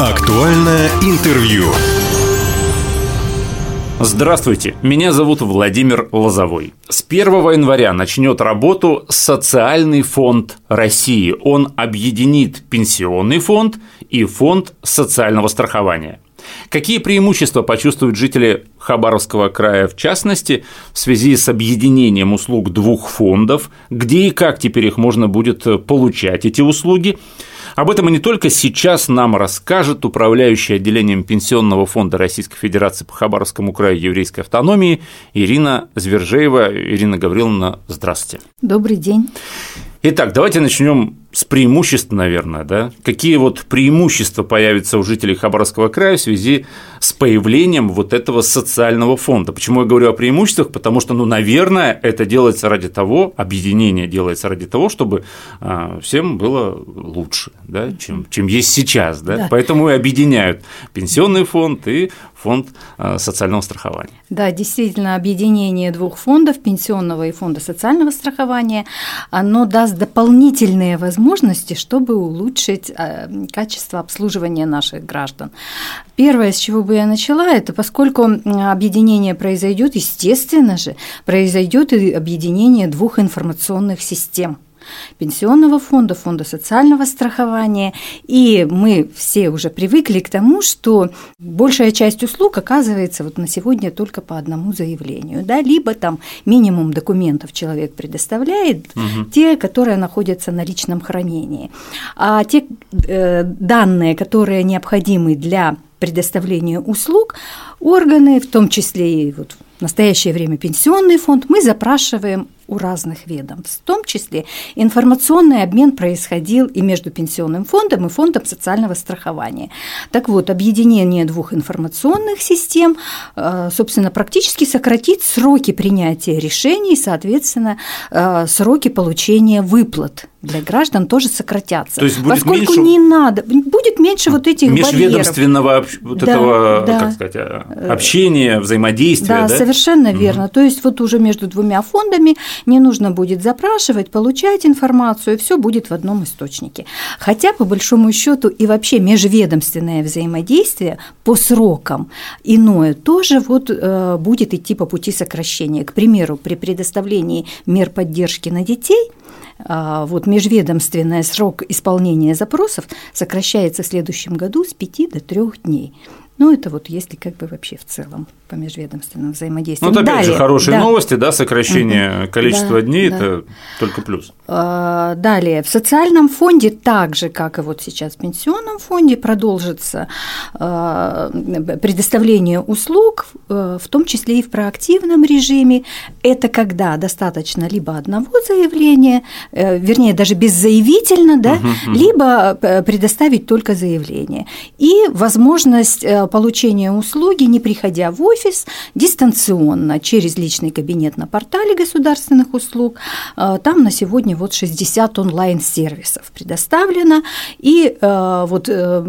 Актуальное интервью. Здравствуйте, меня зовут Владимир Лозовой. С 1 января начнет работу Социальный фонд России. Он объединит Пенсионный фонд и Фонд социального страхования. Какие преимущества почувствуют жители Хабаровского края в частности в связи с объединением услуг двух фондов, где и как теперь их можно будет получать, эти услуги – об этом и не только сейчас нам расскажет управляющая отделением Пенсионного фонда Российской Федерации по Хабаровскому краю еврейской автономии Ирина Звержеева. Ирина Гавриловна, здравствуйте. Добрый день. Итак, давайте начнем с преимуществ, наверное, да? Какие вот преимущества появятся у жителей Хабаровского края в связи с появлением вот этого социального фонда? Почему я говорю о преимуществах? Потому что, ну, наверное, это делается ради того, объединение делается ради того, чтобы а, всем было лучше, да, чем, чем есть сейчас, да? да. Поэтому и объединяют пенсионный фонд и фонд а, социального страхования. Да, действительно, объединение двух фондов, пенсионного и фонда социального страхования, оно даст дополнительные возможности возможности, чтобы улучшить э, качество обслуживания наших граждан. Первое, с чего бы я начала, это поскольку объединение произойдет, естественно же, произойдет и объединение двух информационных систем – пенсионного фонда, фонда социального страхования. И мы все уже привыкли к тому, что большая часть услуг оказывается вот на сегодня только по одному заявлению. Да? Либо там минимум документов человек предоставляет, угу. те, которые находятся на личном хранении. А те э, данные, которые необходимы для предоставления услуг, органы, в том числе и вот в настоящее время пенсионный фонд, мы запрашиваем у разных ведомств. В том числе информационный обмен происходил и между пенсионным фондом и фондом социального страхования. Так вот, объединение двух информационных систем, э, собственно, практически сократит сроки принятия решений, соответственно, э, сроки получения выплат для граждан тоже сократятся. То есть будет Поскольку меньше... не надо, будет меньше вот этих межведомственного барьеров. вот да, этого, да. как сказать, общения, взаимодействия. Да, да? совершенно угу. верно. То есть вот уже между двумя фондами не нужно будет запрашивать, получать информацию, все будет в одном источнике. Хотя, по большому счету, и вообще межведомственное взаимодействие по срокам иное тоже вот э, будет идти по пути сокращения. К примеру, при предоставлении мер поддержки на детей э, вот межведомственный срок исполнения запросов сокращается в следующем году с 5 до 3 дней. Ну, это вот если как бы вообще в целом по межведомственному взаимодействию. Ну, это опять Далее, же хорошие да. новости, да, сокращение угу. количества да, дней да. это только плюс. А, далее, в социальном фонде так же, как и вот сейчас в пенсионном фонде, продолжится а, предоставление услуг, а, в том числе и в проактивном режиме. Это когда достаточно либо одного заявления, э, вернее, даже беззаявительно, да, угу, либо э, предоставить только заявление. И возможность э, получения услуги, не приходя в офис, дистанционно через личный кабинет на портале государственных услуг. Э, там на сегодня вот 60 онлайн-сервисов предоставлено. И э, вот э,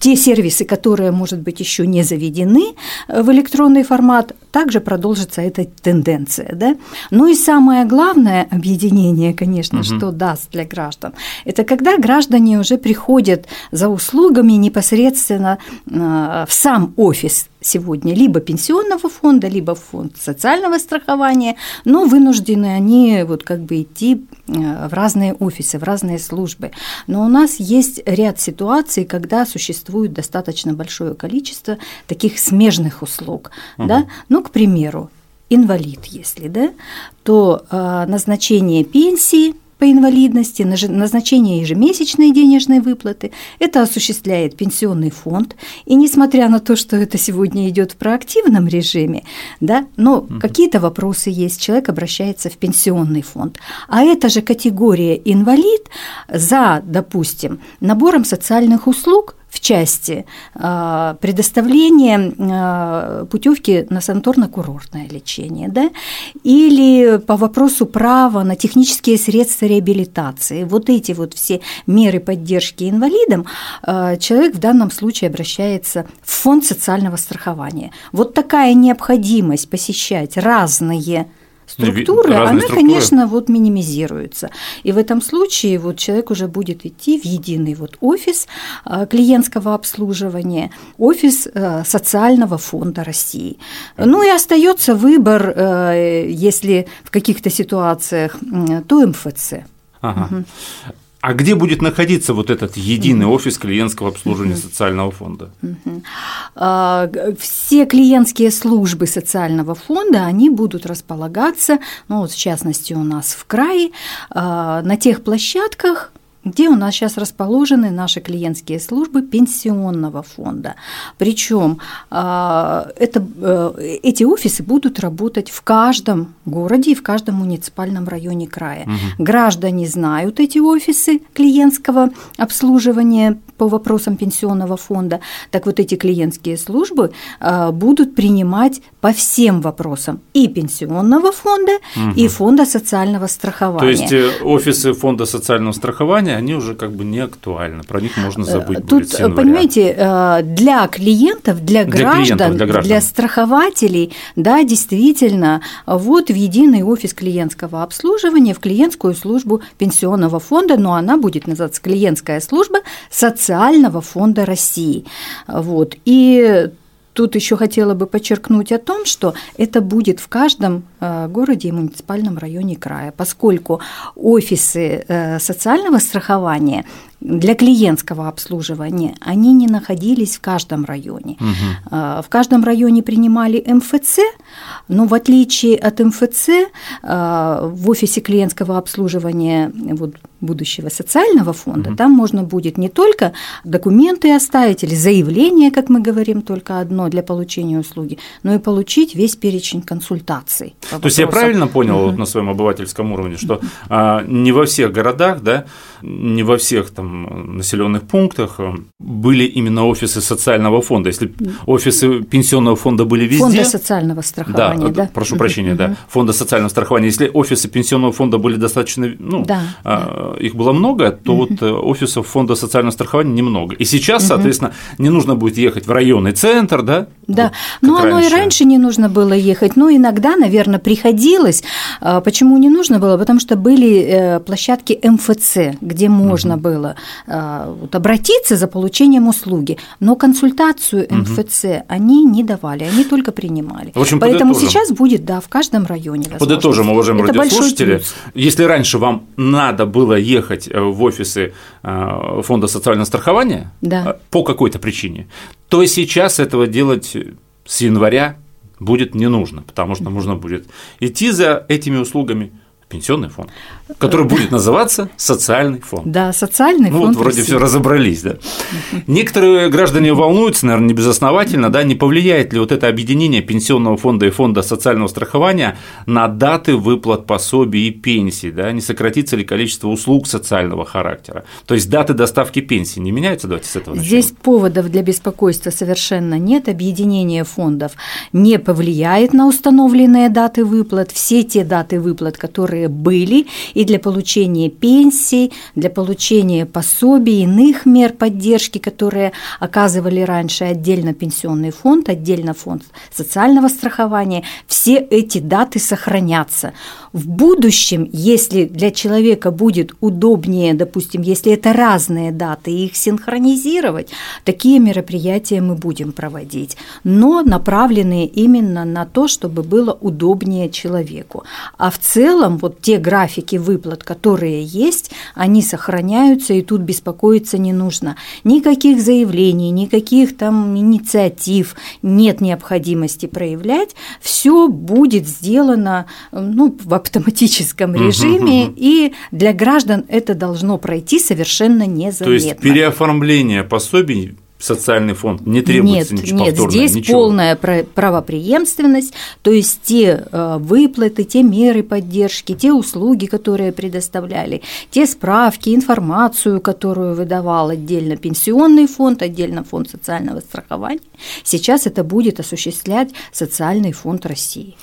те сервисы, которые, может быть, еще не заведены в электронный формат, также продолжится эта тенденция. Да? Ну и самое главное объединение, конечно, угу. что даст для граждан, это когда граждане уже приходят за услугами непосредственно в сам офис сегодня либо пенсионного фонда, либо фонд социального страхования, но вынуждены они вот как бы идти э, в разные офисы, в разные службы. Но у нас есть ряд ситуаций, когда существует достаточно большое количество таких смежных услуг. Угу. Да? Ну, к примеру, инвалид, если, да, то э, назначение пенсии – по инвалидности, назначение ежемесячной денежной выплаты. Это осуществляет пенсионный фонд. И несмотря на то, что это сегодня идет в проактивном режиме, да, но угу. какие-то вопросы есть, человек обращается в пенсионный фонд. А эта же категория инвалид за, допустим, набором социальных услуг – в части а, предоставления а, путевки на санаторно-курортное лечение, да, или по вопросу права на технические средства реабилитации. Вот эти вот все меры поддержки инвалидам а, человек в данном случае обращается в фонд социального страхования. Вот такая необходимость посещать разные структуры, Разные она, структуры. конечно, вот минимизируется. И в этом случае вот человек уже будет идти в единый вот офис э, клиентского обслуживания, офис э, социального фонда России. Ну и остается выбор, э, если в каких-то ситуациях, то МФЦ. Ага. А где будет находиться вот этот единый офис клиентского обслуживания социального фонда? А, Все клиентские службы социального фонда, они будут располагаться, ну вот в частности у нас в крае, а, на тех площадках, где у нас сейчас расположены наши клиентские службы пенсионного фонда. Причем это, э, эти офисы будут работать в каждом городе и в каждом муниципальном районе края. Граждане знают эти офисы клиентского обслуживания по вопросам пенсионного фонда. Так вот эти клиентские службы э, будут принимать по всем вопросам и пенсионного фонда, и фонда социального То страхования. есть э, офисы фонда социального страхования, они уже как бы не актуальны, про них можно забыть будет Тут, понимаете, э, для клиентов, для Для граждан, клиентов, для граждан. страхователей, да, действительно, вот в единый офис клиентского обслуживания, в клиентскую службу пенсионного фонда, но она будет называться клиентская служба социального фонда России. Вот. И Тут еще хотела бы подчеркнуть о том, что это будет в каждом э, городе и муниципальном районе края, поскольку офисы э, социального страхования для клиентского обслуживания они не находились в каждом районе. Э, В каждом районе принимали МФЦ, но в отличие от МФЦ э, в офисе клиентского обслуживания вот, будущего социального фонда там можно будет не только документы оставить или заявление, как мы говорим, только одно для получения услуги, но и получить весь перечень консультаций. То есть я правильно понял вот на своем обывательском уровне, что а, не во всех городах, да, не во всех там населенных пунктах а, были именно офисы социального фонда. Если офисы пенсионного фонда были везде, Фонда социального страхования, да? прошу прощения, да, фонда социального страхования. Если офисы пенсионного фонда были достаточно, ну, Да, а, их было много, то вот э, офисов фонда социального страхования немного. И сейчас, соответственно, не нужно будет ехать в районный центр, да? Да, вот ну оно и раньше не нужно было ехать, но иногда, наверное, приходилось. А Почему не нужно было? Потому что были э, площадки МФЦ, где можно было а, вот, обратиться за получением услуги, но консультацию МФЦ они не давали, они только принимали. В общем, Поэтому подытожим. сейчас будет, да, в каждом районе. Подытожим, возможность. уважаемые Это радиослушатели, если раньше вам надо было ехать э, в офисы э, фонда социального страхования Да. э, по какой-то причине, то сейчас этого делать с января будет не нужно, потому что нужно будет идти за этими услугами пенсионный фонд, который будет называться социальный фонд. Да, социальный Ну фонд вот вроде все разобрались, да. Некоторые граждане волнуются, наверное, не безосновательно, да, не повлияет ли вот это объединение пенсионного фонда и фонда социального страхования на даты выплат пособий и пенсий, да, не сократится ли количество услуг социального характера. То есть даты доставки пенсии не меняются, давайте с этого начнем. Здесь поводов для беспокойства совершенно нет. Объединение фондов не повлияет на установленные даты выплат. Все те даты выплат, которые были, и для получения пенсий, для получения пособий, иных мер поддержки, которые оказывали раньше отдельно пенсионный фонд, отдельно фонд социального страхования, все эти даты сохранятся. В будущем, если для человека будет удобнее, допустим, если это разные даты, их синхронизировать, такие мероприятия мы будем проводить, но направленные именно на то, чтобы было удобнее человеку. А в целом вот те графики выплат, которые есть, они сохраняются, и тут беспокоиться не нужно. Никаких заявлений, никаких там инициатив нет необходимости проявлять. Все будет сделано ну, в автоматическом режиме, и для граждан это должно пройти совершенно незаметно. То есть переоформление пособий социальный фонд не требуется нет, ничего нет, повторного, здесь ничего. полная пра- правопреемственность, то есть те э, выплаты, те меры поддержки, те услуги, которые предоставляли, те справки, информацию, которую выдавал отдельно пенсионный фонд, отдельно фонд социального страхования, сейчас это будет осуществлять социальный фонд России.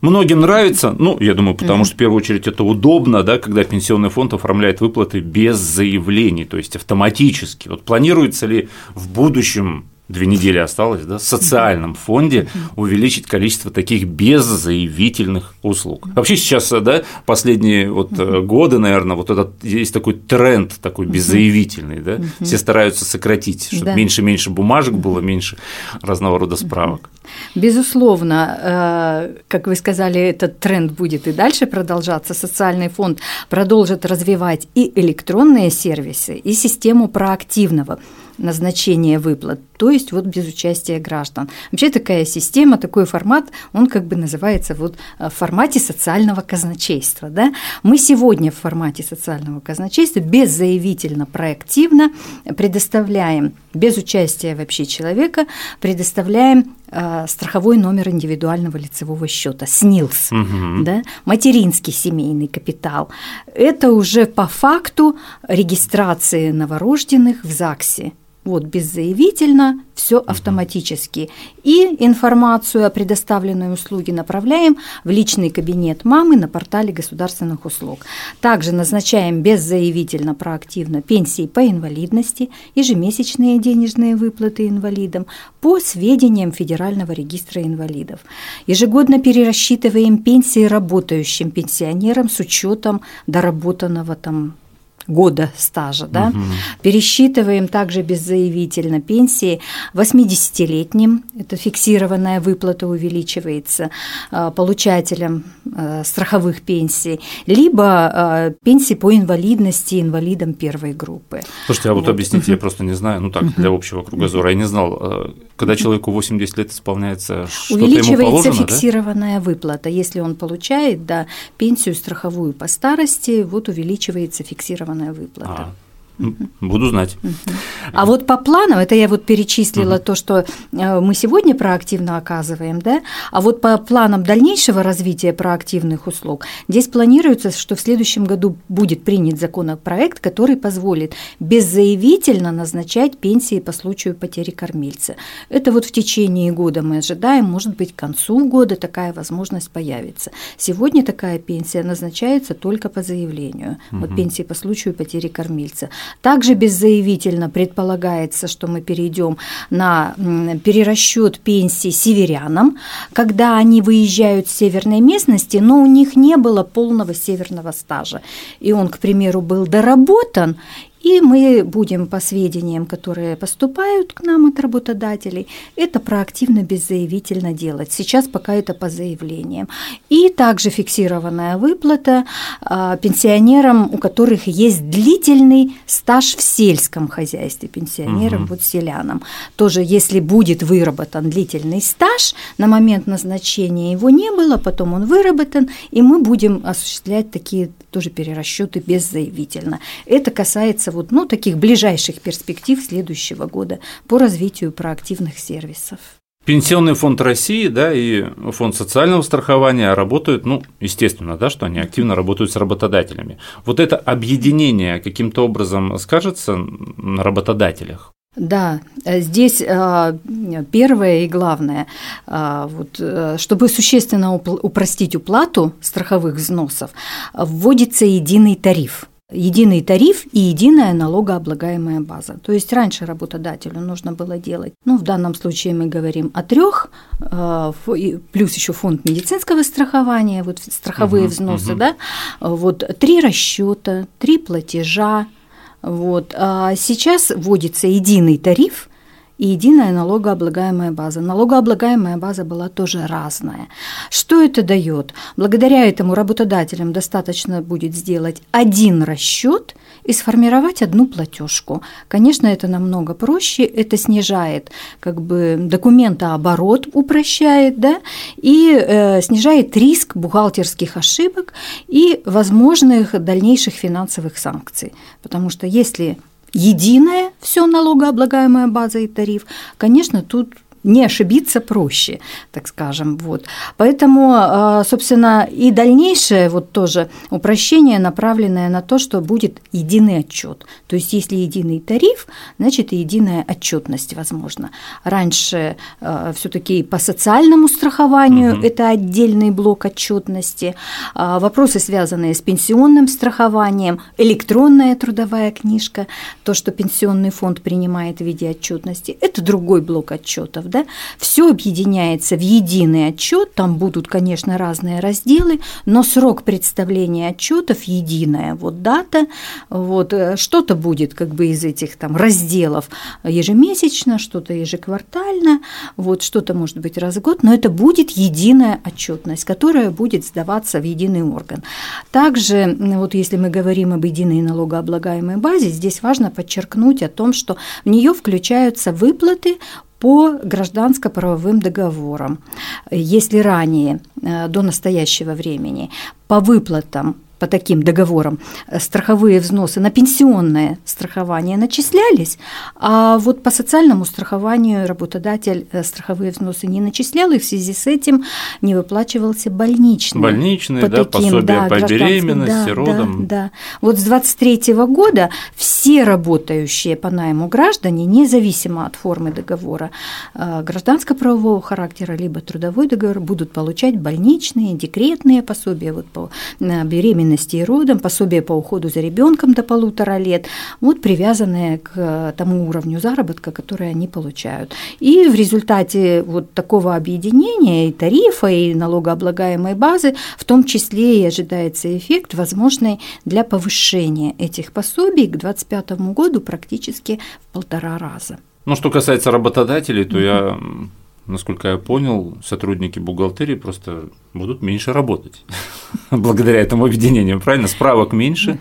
Многим нравится, ну, я думаю, потому что в первую очередь это удобно, да, когда пенсионный фонд оформляет выплаты без заявлений, то есть автоматически. Вот планируется ли в будущем две недели осталось, да, в социальном фонде увеличить количество таких беззаявительных услуг. Вообще сейчас, да, последние вот годы, наверное, вот этот есть такой тренд такой беззаявительный, да, все стараются сократить, чтобы да. меньше меньше бумажек было, меньше разного рода справок. Безусловно, э, как вы сказали, этот тренд будет и дальше продолжаться. Социальный фонд продолжит развивать и электронные сервисы, и систему проактивного назначения выплат, то есть вот без участия граждан. Вообще такая система, такой формат, он как бы называется вот э, в формате социального казначейства. Да? Мы сегодня в формате социального казначейства беззаявительно, проактивно предоставляем, без участия вообще человека, предоставляем э, страховой номер индивидуального лицевого счета, СНИЛС, угу. да? материнский семейный капитал. Это уже по факту регистрации новорожденных в ЗАГСе вот беззаявительно, все автоматически. И информацию о предоставленной услуге направляем в личный кабинет мамы на портале государственных услуг. Также назначаем беззаявительно проактивно пенсии по инвалидности, ежемесячные денежные выплаты инвалидам по сведениям Федерального регистра инвалидов. Ежегодно перерасчитываем пенсии работающим пенсионерам с учетом доработанного там года стажа. Да? Угу. Пересчитываем также беззаявительно пенсии 80-летним, это фиксированная выплата увеличивается э, получателям э, страховых пенсий, либо э, пенсии по инвалидности инвалидам первой группы. Слушайте, а вот, вот. объясните, я просто не знаю, ну так, для общего кругозора, я не знал, когда человеку 80 лет исполняется, что-то Увеличивается ему положено, фиксированная да? выплата. Если он получает да, пенсию страховую по старости, вот увеличивается фиксированная определенная выплата. А. Буду знать. А вот по планам, это я вот перечислила угу. то, что э, мы сегодня проактивно оказываем, да, а вот по планам дальнейшего развития проактивных услуг, здесь планируется, что в следующем году будет принят законопроект, который позволит беззаявительно назначать пенсии по случаю потери кормильца. Это вот в течение года мы ожидаем, может быть, к концу года такая возможность появится. Сегодня такая пенсия назначается только по заявлению, угу. вот пенсии по случаю потери кормильца. Также беззаявительно предполагается, что мы перейдем на перерасчет пенсии северянам, когда они выезжают с северной местности, но у них не было полного северного стажа. И он, к примеру, был доработан, и мы будем по сведениям, которые поступают к нам от работодателей, это проактивно, беззаявительно делать. Сейчас пока это по заявлениям. И также фиксированная выплата а, пенсионерам, у которых есть длительный стаж в сельском хозяйстве, пенсионерам, угу. вот селянам. Тоже, если будет выработан длительный стаж, на момент назначения его не было, потом он выработан, и мы будем осуществлять такие тоже перерасчеты беззаявительно. Это касается вот, ну, таких ближайших перспектив следующего года по развитию проактивных сервисов. Пенсионный фонд России, да, и фонд социального страхования работают, ну, естественно, да, что они активно работают с работодателями. Вот это объединение каким-то образом скажется на работодателях? Да, здесь а, первое и главное, а, вот, э, чтобы существенно упростить уплату страховых взносов, вводится единый тариф единый тариф и единая налогооблагаемая база. То есть раньше работодателю нужно было делать, ну, в данном случае мы говорим о трех, э, плюс еще фонд медицинского страхования, вот страховые угу, взносы, угу. да, вот три расчета, три платежа, вот. А сейчас вводится единый тариф, и единая налогооблагаемая база. Налогооблагаемая база была тоже разная. Что это дает? Благодаря этому работодателям достаточно будет сделать один расчет и сформировать одну платежку. Конечно, это намного проще, это снижает как бы документооборот, упрощает, да, и э, снижает риск бухгалтерских ошибок и возможных дальнейших финансовых санкций. Потому что если единая все налогооблагаемая база и тариф, конечно, тут не ошибиться проще, так скажем. Вот. Поэтому, а, собственно, и дальнейшее вот тоже упрощение, направленное на то, что будет единый отчет. То есть, если единый тариф, значит, и единая отчетность возможно. Раньше а, все-таки по социальному страхованию угу. это отдельный блок отчетности, а, вопросы, связанные с пенсионным страхованием, электронная трудовая книжка, то, что пенсионный фонд принимает в виде отчетности, это другой блок отчетов да, все объединяется в единый отчет, там будут, конечно, разные разделы, но срок представления отчетов единая, вот дата, вот э, что-то будет как бы из этих там разделов ежемесячно, что-то ежеквартально, вот что-то может быть раз в год, но это будет единая отчетность, которая будет сдаваться в единый орган. Также, вот если мы говорим об единой налогооблагаемой базе, здесь важно подчеркнуть о том, что в нее включаются выплаты по гражданско-правовым договорам. Если ранее, э, до настоящего времени, по выплатам по таким договорам э, страховые взносы на пенсионное страхование начислялись, а вот по социальному страхованию работодатель э, страховые взносы не начислял, и в связи с этим не выплачивался больничный. Больничный, по да, таким, пособие да, по беременности, да, родам. Да, да. Вот с 23 года все работающие по найму граждане, независимо от формы договора, э, гражданско-правового характера, либо трудовой договор, будут получать больничные, декретные пособия вот по беременности беременности и родом, пособие по уходу за ребенком до полутора лет, вот привязанные к тому уровню заработка, который они получают. И в результате вот такого объединения и тарифа, и налогооблагаемой базы, в том числе и ожидается эффект, возможный для повышения этих пособий к 2025 году практически в полтора раза. Ну, что касается работодателей, то mm-hmm. я насколько я понял, сотрудники бухгалтерии просто будут меньше работать благодаря этому объединению, правильно? Справок меньше.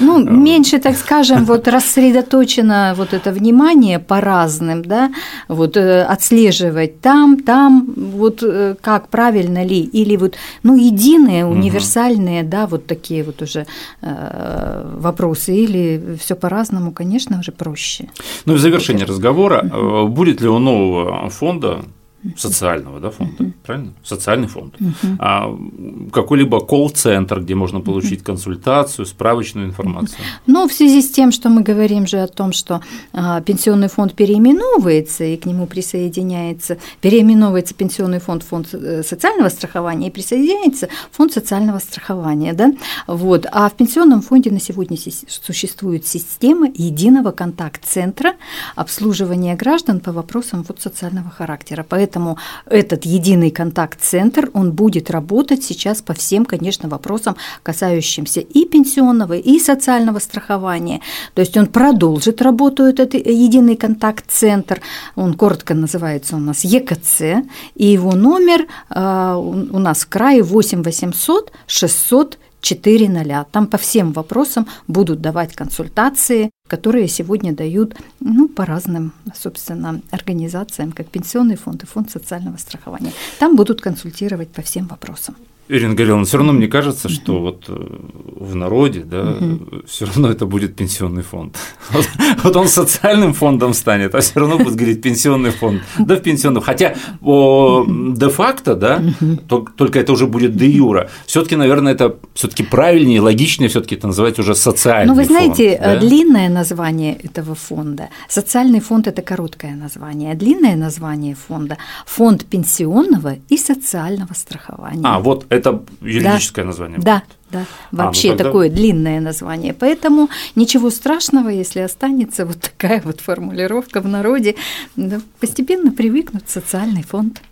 Ну, меньше, так скажем, вот рассредоточено вот это внимание по разным, да, вот э, отслеживать там, там, вот э, как правильно ли, или вот, ну, единые, универсальные, да, вот такие вот уже э, вопросы, или все по-разному, конечно, уже проще. Ну, и в завершении разговора, будет ли у нового фонда социального да, фонда, uh-huh. правильно? Социальный фонд. Uh-huh. А какой-либо колл-центр, где можно получить uh-huh. консультацию, справочную информацию. Ну, в связи с тем, что мы говорим же о том, что а, пенсионный фонд переименовывается и к нему присоединяется, переименовывается пенсионный фонд, фонд э, социального страхования и присоединяется фонд социального страхования, да, вот. А в пенсионном фонде на сегодня существует система единого контакт-центра обслуживания граждан по вопросам вот социального характера. Поэтому Поэтому этот единый контакт-центр, он будет работать сейчас по всем, конечно, вопросам, касающимся и пенсионного, и социального страхования. То есть он продолжит работу, этот единый контакт-центр, он коротко называется у нас ЕКЦ, и его номер э, у нас в крае 8 800 600 4.0. Там по всем вопросам будут давать консультации, которые сегодня дают ну, по разным, собственно, организациям, как Пенсионный фонд и Фонд социального страхования. Там будут консультировать по всем вопросам. Ирина Гореловна, все равно мне кажется, что вот э, в народе, да, все равно это будет пенсионный фонд. Вот, он социальным фондом станет, а все равно будет говорить пенсионный фонд. Да, в пенсионном. Хотя де-факто, да, только это уже будет де юра. Все-таки, наверное, это все-таки правильнее, логичнее все-таки это называть уже социальный фонд. Ну, вы знаете, да? длинное название этого фонда. Социальный фонд это короткое название. Длинное название фонда фонд пенсионного и социального страхования. А, вот это это юридическое да. название. Да, да. Вообще а, ну тогда... такое длинное название. Поэтому ничего страшного, если останется вот такая вот формулировка в народе. Да, постепенно привыкнут социальный фонд.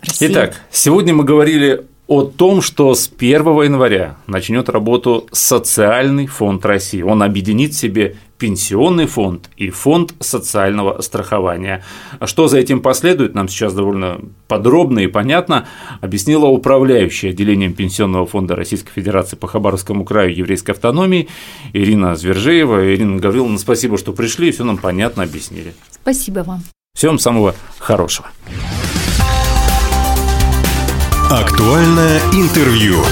России. Итак, сегодня мы говорили о том, что с 1 января начнет работу социальный фонд России. Он объединит в себе пенсионный фонд и фонд социального страхования. А что за этим последует, нам сейчас довольно подробно и понятно объяснила управляющая отделением Пенсионного фонда Российской Федерации по Хабаровскому краю еврейской автономии Ирина Звержеева. Ирина Гавриловна, спасибо, что пришли и все нам понятно объяснили. Спасибо вам. Всем самого хорошего. Актуальное интервью.